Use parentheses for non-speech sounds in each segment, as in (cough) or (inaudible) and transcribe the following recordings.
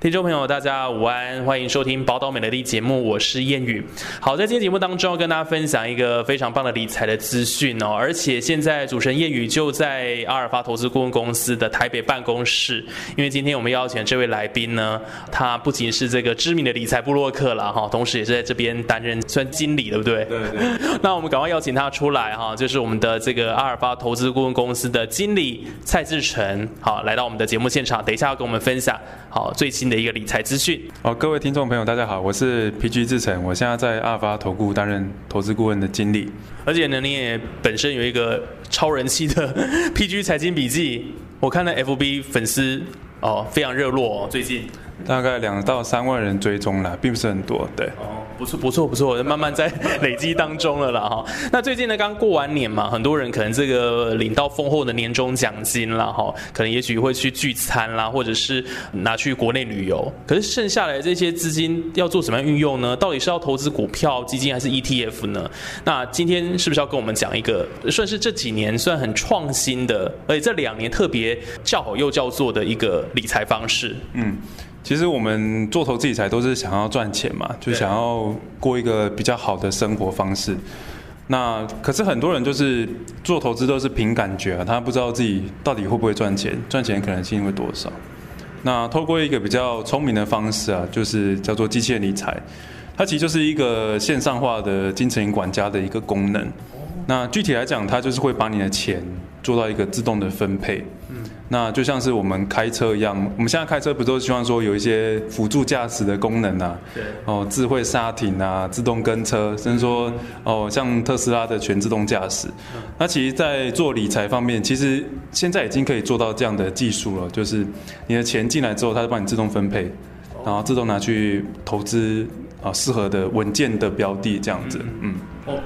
听众朋友，大家午安，欢迎收听《宝岛美乐蒂》节目，我是燕宇。好，在今天节目当中，要跟大家分享一个非常棒的理财的资讯哦。而且现在主持人燕宇就在阿尔法投资顾问公司的台北办公室，因为今天我们邀请这位来宾呢，他不仅是这个知名的理财布洛克了哈，同时也是在这边担任算经理，对不对？对对。那我们赶快邀请他出来哈，就是我们的这个阿尔法投资顾问公司的经理蔡志成，好，来到我们的节目现场，等一下要跟我们分享好最新。的一个理财资讯。哦，各位听众朋友，大家好，我是 PG 志成，我现在在阿尔法投顾担任投资顾问的经理，而且呢，你也本身有一个超人气的 (laughs) PG 财经笔记，我看到 FB 粉丝哦非常热络哦，最近大概两到三万人追踪了，并不是很多，对。不错不错不错，慢慢在累积当中了啦哈。(laughs) 那最近呢，刚过完年嘛，很多人可能这个领到丰厚的年终奖金了哈，可能也许会去聚餐啦，或者是拿去国内旅游。可是剩下来这些资金要做什么样运用呢？到底是要投资股票基金还是 ETF 呢？那今天是不是要跟我们讲一个算是这几年算很创新的，而且这两年特别叫好又叫座的一个理财方式？嗯。其实我们做投资理财都是想要赚钱嘛，就想要过一个比较好的生活方式。那可是很多人就是做投资都是凭感觉啊，他不知道自己到底会不会赚钱，赚钱可能性会多少。那透过一个比较聪明的方式啊，就是叫做机器人理财，它其实就是一个线上化的金钱管家的一个功能。那具体来讲，它就是会把你的钱做到一个自动的分配。嗯那就像是我们开车一样，我们现在开车不都希望说有一些辅助驾驶的功能啊？对。哦，智慧刹停啊，自动跟车，甚至说哦，像特斯拉的全自动驾驶。那其实，在做理财方面，其实现在已经可以做到这样的技术了，就是你的钱进来之后，它就帮你自动分配，然后自动拿去投资啊，适合的稳健的标的这样子，嗯。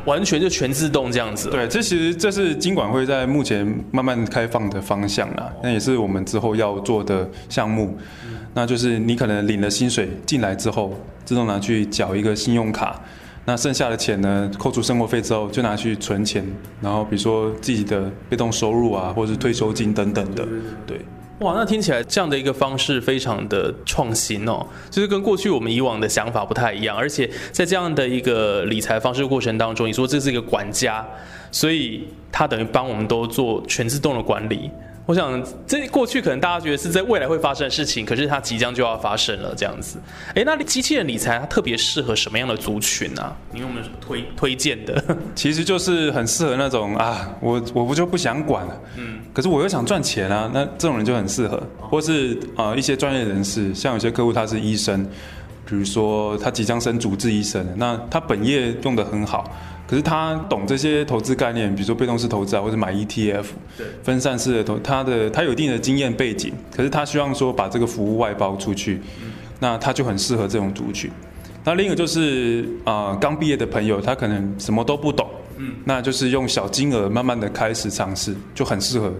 完全就全自动这样子。对，这其实这是金管会在目前慢慢开放的方向啦，那也是我们之后要做的项目。那就是你可能领了薪水进来之后，自动拿去缴一个信用卡，那剩下的钱呢，扣除生活费之后，就拿去存钱，然后比如说自己的被动收入啊，或者是退休金等等的，对。哇，那听起来这样的一个方式非常的创新哦，就是跟过去我们以往的想法不太一样，而且在这样的一个理财方式过程当中，你说这是一个管家，所以他等于帮我们都做全自动的管理。我想，这过去可能大家觉得是在未来会发生的事情，可是它即将就要发生了这样子。哎，那机器人理财它特别适合什么样的族群啊？你有没有推推荐的？(laughs) 其实就是很适合那种啊，我我不就不想管了，嗯，可是我又想赚钱啊，那这种人就很适合，或是啊一些专业人士，像有些客户他是医生，比如说他即将升主治医生，那他本业用的很好。可是他懂这些投资概念，比如说被动式投资啊，或者买 ETF，分散式的投，他的他有一定的经验背景，可是他希望说把这个服务外包出去，那他就很适合这种族群。那另一个就是啊，刚毕业的朋友，他可能什么都不懂，嗯，那就是用小金额慢慢的开始尝试，就很适合。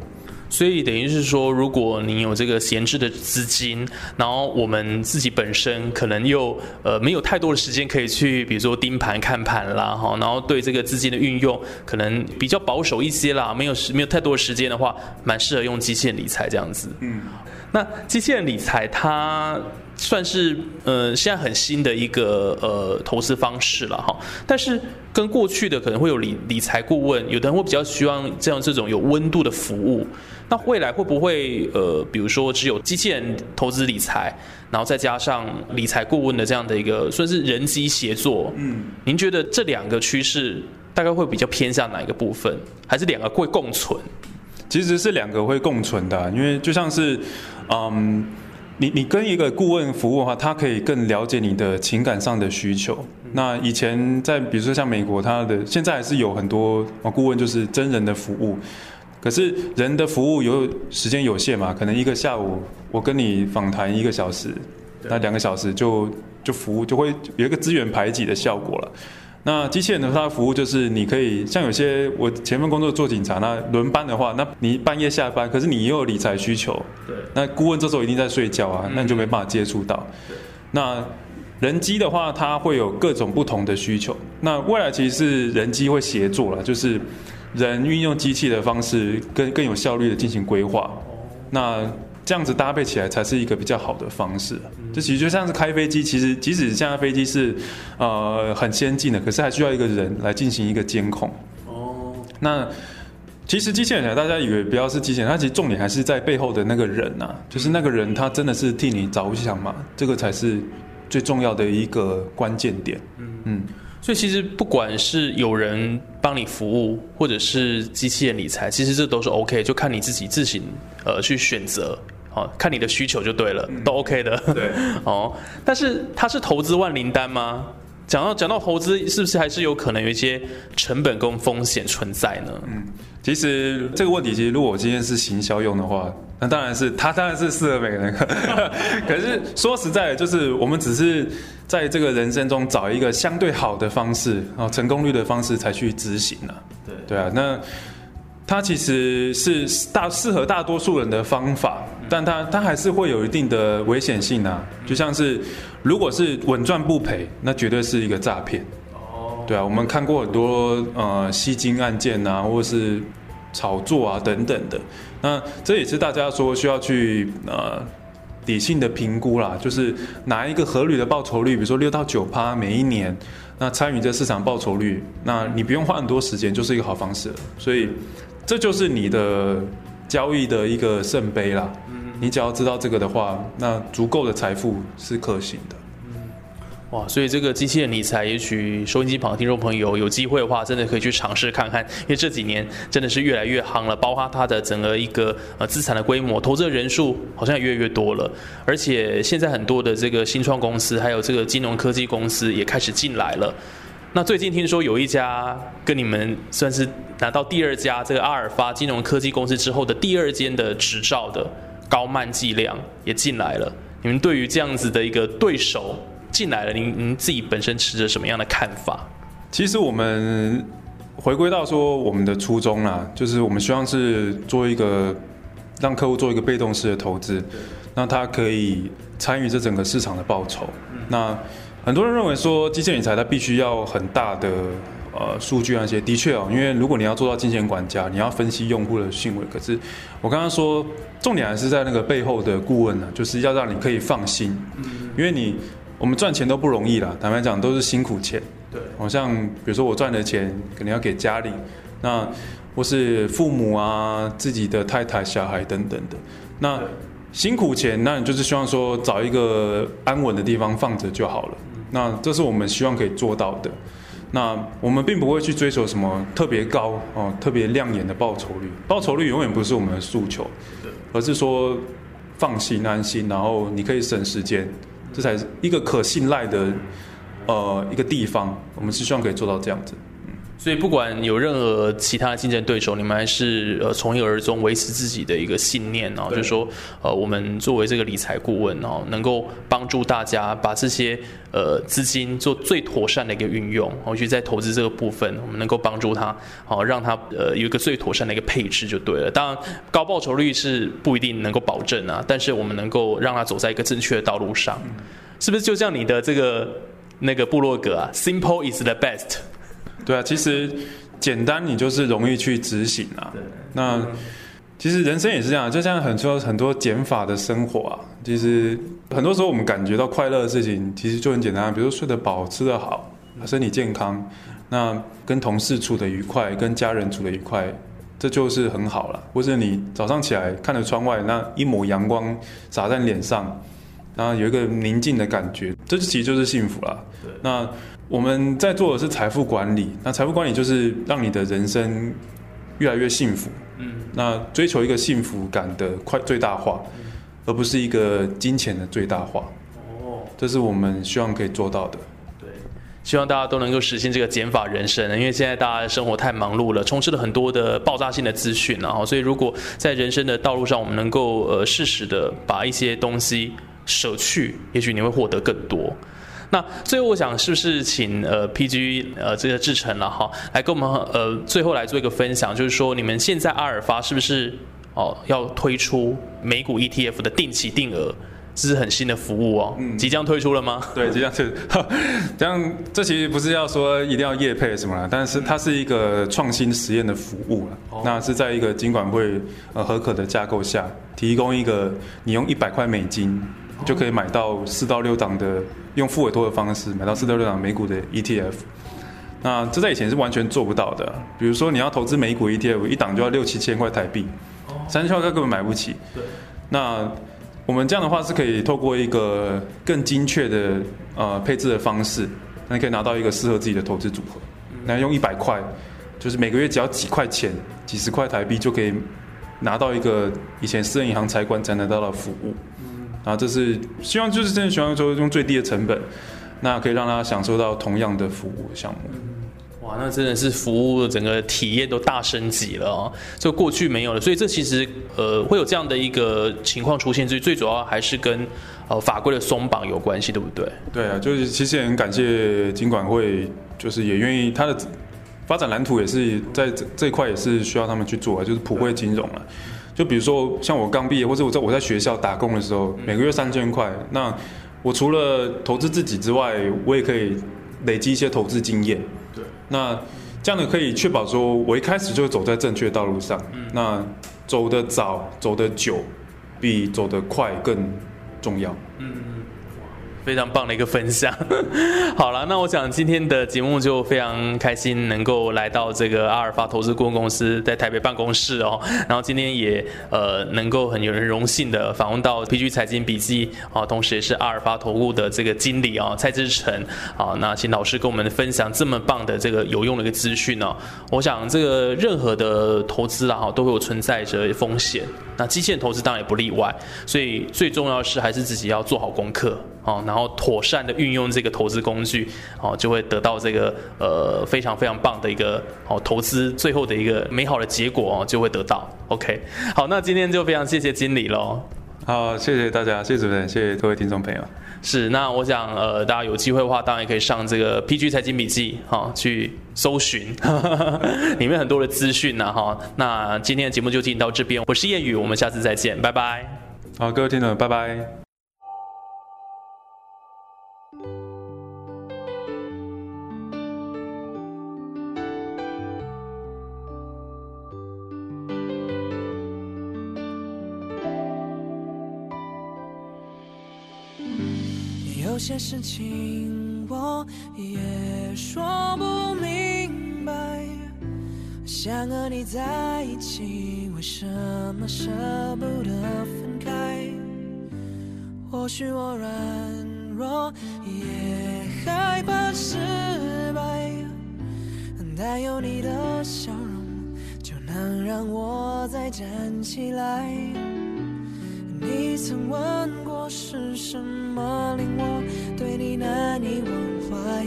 所以等于是说，如果你有这个闲置的资金，然后我们自己本身可能又呃没有太多的时间可以去，比如说盯盘看盘啦，哈，然后对这个资金的运用可能比较保守一些啦，没有时没有太多的时间的话，蛮适合用机器人理财这样子。嗯，那机器人理财它。算是呃现在很新的一个呃投资方式了哈，但是跟过去的可能会有理理财顾问，有的人会比较希望这样这种有温度的服务。那未来会不会呃比如说只有机器人投资理财，然后再加上理财顾问的这样的一个算是人机协作？嗯，您觉得这两个趋势大概会比较偏向哪一个部分？还是两个会共存？其实是两个会共存的，因为就像是嗯。你你跟一个顾问服务的话，他可以更了解你的情感上的需求。那以前在比如说像美国，他的现在还是有很多顾问就是真人的服务，可是人的服务有时间有限嘛，可能一个下午我跟你访谈一个小时，那两个小时就就服务就会有一个资源排挤的效果了。那机器人的它的服务就是你可以像有些我前份工作做警察，那轮班的话，那你半夜下班，可是你又有理财需求，对，那顾问这时候一定在睡觉啊，那你就没办法接触到。那人机的话，它会有各种不同的需求。那未来其实是人机会协作了，就是人运用机器的方式，更更有效率的进行规划。那这样子搭配起来才是一个比较好的方式。这其实就像是开飞机，其实即使现在飞机是呃很先进的，可是还需要一个人来进行一个监控。哦，那其实机器人大家以为不要是机器人，它其实重点还是在背后的那个人呐，就是那个人他真的是替你着想嘛，这个才是最重要的一个关键点。嗯嗯，所以其实不管是有人帮你服务，或者是机器人理财，其实这都是 OK，就看你自己自行呃去选择。哦，看你的需求就对了，都 OK 的。对，(laughs) 哦，但是它是投资万灵丹吗？讲到讲到投资，是不是还是有可能有一些成本跟风险存在呢？嗯，其实这个问题，其实如果我今天是行销用的话，那当然是它当然是适合每个人。(laughs) 可是说实在的，就是我们只是在这个人生中找一个相对好的方式啊，成功率的方式才去执行啊。对对啊，那。它其实是大适合大多数人的方法，但它它还是会有一定的危险性啊。就像是如果是稳赚不赔，那绝对是一个诈骗。哦，对啊，我们看过很多呃吸金案件啊，或者是炒作啊等等的。那这也是大家说需要去呃理性的评估啦，就是拿一个合理的报酬率，比如说六到九趴每一年，那参与这市场报酬率，那你不用花很多时间，就是一个好方式。所以。这就是你的交易的一个圣杯啦。你只要知道这个的话，那足够的财富是可行的。哇，所以这个机器人理财，也许收音机旁的听众朋友有机会的话，真的可以去尝试看看，因为这几年真的是越来越夯了，包括它的整个一个呃资产的规模、投资的人数好像也越来越多了，而且现在很多的这个新创公司，还有这个金融科技公司也开始进来了。那最近听说有一家跟你们算是拿到第二家这个阿尔法金融科技公司之后的第二间的执照的高曼计量也进来了。你们对于这样子的一个对手进来了，您您自己本身持着什么样的看法？其实我们回归到说我们的初衷啦，就是我们希望是做一个让客户做一个被动式的投资，那他可以参与这整个市场的报酬。那很多人认为说，机器人理财它必须要很大的呃数据那些，的确哦，因为如果你要做到金钱管家，你要分析用户的行为。可是我刚刚说，重点还是在那个背后的顾问呢，就是要让你可以放心，因为你我们赚钱都不容易啦，坦白讲都是辛苦钱。对，好像比如说我赚的钱可能要给家里，那或是父母啊、自己的太太、小孩等等的，那辛苦钱，那你就是希望说找一个安稳的地方放着就好了。那这是我们希望可以做到的。那我们并不会去追求什么特别高哦、特别亮眼的报酬率。报酬率永远不是我们的诉求，而是说放心安心，然后你可以省时间，这才是一个可信赖的呃一个地方。我们是希望可以做到这样子。所以不管有任何其他竞争对手，你们还是呃从一而终，维持自己的一个信念哦，就是说呃我们作为这个理财顾问哦，能够帮助大家把这些呃资金做最妥善的一个运用，我觉得在投资这个部分，我们能够帮助他哦让他呃有一个最妥善的一个配置就对了。当然高报酬率是不一定能够保证啊，但是我们能够让他走在一个正确的道路上，是不是就像你的这个那个部落格啊，Simple is the best。对啊，其实简单你就是容易去执行啊。那其实人生也是这样，就像很多很多减法的生活啊。其实很多时候我们感觉到快乐的事情，其实就很简单，比如说睡得饱、吃得好、身体健康，那跟同事处得愉快、跟家人处得愉快，这就是很好了。或者你早上起来看着窗外，那一抹阳光洒在脸上，然后有一个宁静的感觉，这其实就是幸福了。那。我们在做的是财富管理，那财富管理就是让你的人生越来越幸福。嗯，那追求一个幸福感的快最大化，而不是一个金钱的最大化。哦，这是我们希望可以做到的。对，希望大家都能够实现这个减法人生。因为现在大家生活太忙碌了，充斥了很多的爆炸性的资讯，然后所以如果在人生的道路上，我们能够呃适时的把一些东西。舍去，也许你会获得更多。那最后，我想是不是请呃 PG 呃这个志成了哈，来跟我们呃最后来做一个分享，就是说你们现在阿尔法是不是哦要推出美股 ETF 的定期定额？这是很新的服务哦，即将推出了吗？对，即将推。(laughs) 这样，这其实不是要说一定要业配什么了，但是它是一个创新实验的服务了。那是在一个金管会呃合可的架构下，提供一个你用一百块美金就可以买到四到六档的，用付委托的方式买到四到六档美股的 ETF。那这在以前是完全做不到的。比如说你要投资美股 ETF，一档就要六七千块台币，三千块根本买不起。对，那。我们这样的话是可以透过一个更精确的呃配置的方式，那你可以拿到一个适合自己的投资组合。那用一百块，就是每个月只要几块钱、几十块台币就可以拿到一个以前私人银行财管才能到的服务。啊，这是希望就是真的希望说用最低的成本，那可以让大家享受到同样的服务项目。哇，那真的是服务整个体验都大升级了哦，就过去没有了，所以这其实呃会有这样的一个情况出现，最最主要还是跟呃法规的松绑有关系，对不对？对啊，就是其实也很感谢金管会，就是也愿意它的发展蓝图也是在这这一块也是需要他们去做啊，就是普惠金融了。就比如说像我刚毕业或者我在我在学校打工的时候，每个月三千块，那我除了投资自己之外，我也可以累积一些投资经验。对那这样的，可以确保说，我一开始就走在正确道路上。那走得早，走得久，比走得快更重要。非常棒的一个分享。(laughs) 好了，那我想今天的节目就非常开心，能够来到这个阿尔法投资顾问公司在台北办公室哦。然后今天也呃能够很有人荣幸的访问到 PG 财经笔记啊，同时也是阿尔法投顾的这个经理啊蔡志成啊。那请老师跟我们分享这么棒的这个有用的一个资讯呢。我想这个任何的投资啊哈都会有存在着风险，那基线投资当然也不例外。所以最重要是还是自己要做好功课。哦，然后妥善的运用这个投资工具，哦，就会得到这个呃非常非常棒的一个哦投资最后的一个美好的结果哦，就会得到。OK，好，那今天就非常谢谢经理喽。好，谢谢大家，谢谢主持人，谢谢各位听众朋友。是，那我想呃大家有机会的话，当然也可以上这个 PG 财经笔记哈去搜寻，(laughs) 里面很多的资讯呢哈。那今天的节目就进行到这边，我是叶宇，我们下次再见，拜拜。好，各位听众，拜拜。有些事情我也说不明白，想和你在一起，为什么舍不得分开？或许我软弱，也害怕失败，但有你的笑容，就能让我再站起来。你曾问过是什么令我你忘怀？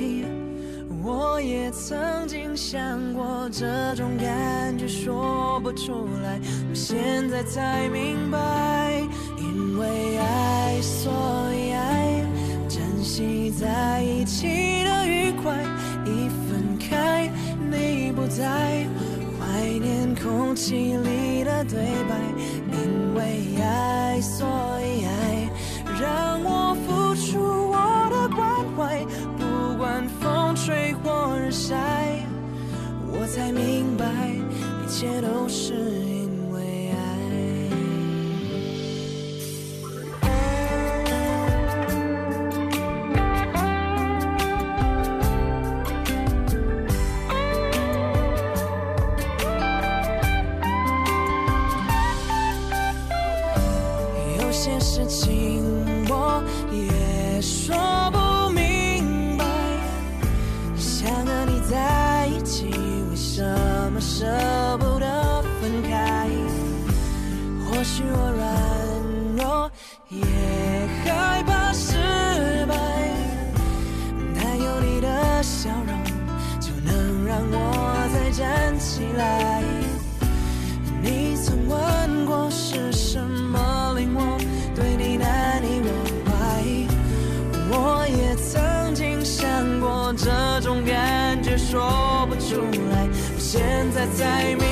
我也曾经想过这种感觉说不出来，我现在才明白，因为爱所以爱，珍惜在一起的愉快，一分开你不在，怀念空气里的对白，因为爱。所以有些事情我也说不明白想和你在一起为什么舍不得分开。或许我软弱也害怕失败但有你的笑容就能让我再站起来。在